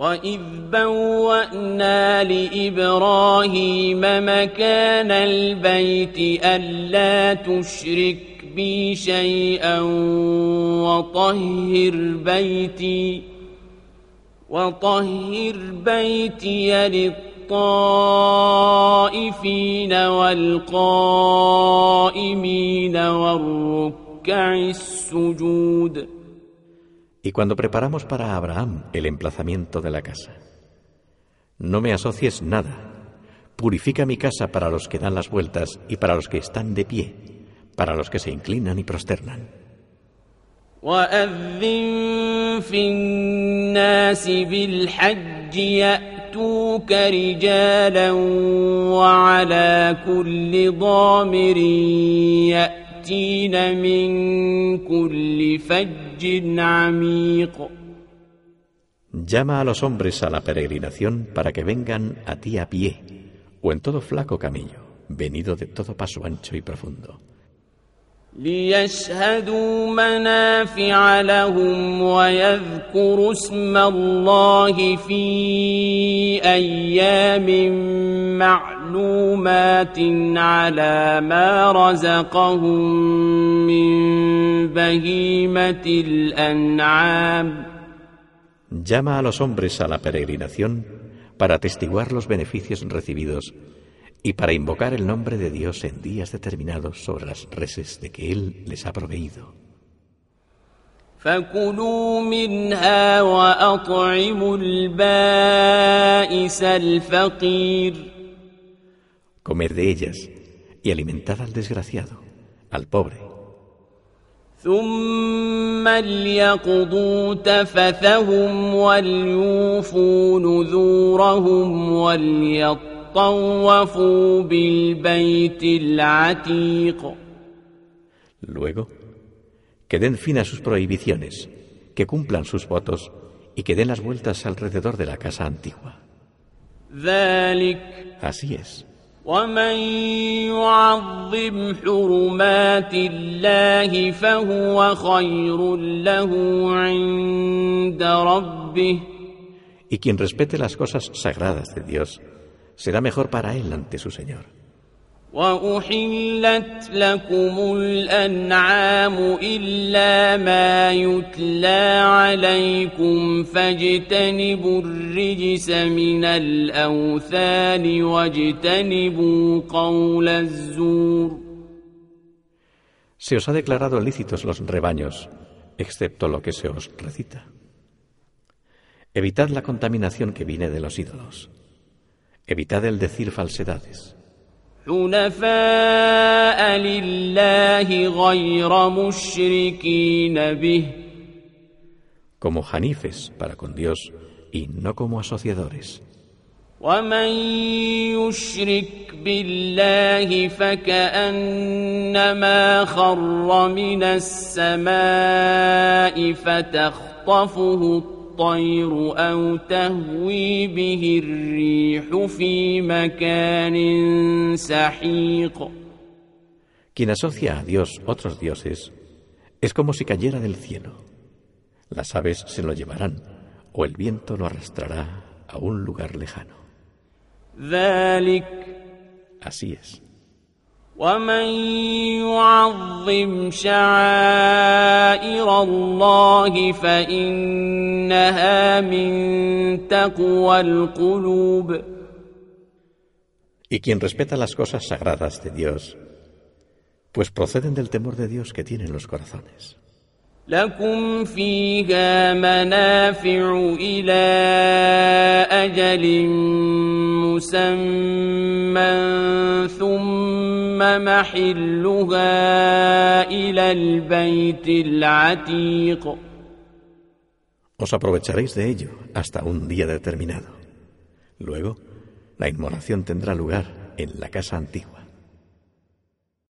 وإذ بوأنا لإبراهيم مكان البيت ألا تشرك بي شيئا وطهر بيتي وطهر بيتي للطائفين والقائمين والركع السجود Y cuando preparamos para Abraham el emplazamiento de la casa, no me asocies nada. Purifica mi casa para los que dan las vueltas y para los que están de pie, para los que se inclinan y prosternan. وأذن في الناس بالحج يأتوك رجالا وعلى كل ضامر يأتين من كل فج عميق Llama a los hombres a la peregrinación para que vengan a ti a pie, o en todo flaco camino, venido de todo paso ancho y profundo. ليشهدوا منافع لهم ويذكروا اسم الله في أيام معلومات على ما رزقهم من بهيمة الأنعام Llama a los hombres a la peregrinación para atestiguar los beneficios recibidos y para invocar el nombre de Dios en días determinados sobre las reses de que Él les ha proveído. فكلوا منها وأطعموا البائس الفقير Comer de ellas y alimentad al desgraciado, al pobre. ثم ليقضوا تفثهم وليوفوا نذورهم وليطوفوا بالبيت العتيق Luego, que den fin a sus prohibiciones, que cumplan sus votos y que den las vueltas alrededor de la casa antigua. ذلك Así es. ومن يعظم حرمات الله فهو خير له عند ربه Y quien respete las cosas sagradas de Dios será mejor para él ante su Señor. وأحلت لكم الأنعام إلا ما يتلى عليكم فاجتنبوا الرجس من الأوثان واجتنبوا قول الزور Se os ha declarado lícitos los rebaños, excepto lo que se os recita. Evitad la contaminación que viene de los ídolos. Evitad el decir falsedades. حنفاء لله غير مشركين به como janifes para con Dios y no como asociadores. ومن يشرك بالله فكأنما خر من السماء فتخطفه الطير أو تهوي به الريح في مكان سحيق Quien asocia a Dios otros dioses es como si cayera del cielo. Las aves se lo llevarán o el viento lo arrastrará a un lugar lejano. ذلك Así es. ومن يعظم شعائر الله فإنها من تقوى القلوب Y quien respeta las cosas sagradas de Dios, pues proceden del temor de Dios que tienen los corazones. لكم فيها منافع إلى أجل مسمى ثم محلها إلى البيت العتيق Os aprovecharéis de ello hasta un día determinado. Luego, la inmolación tendrá lugar en la casa antigua.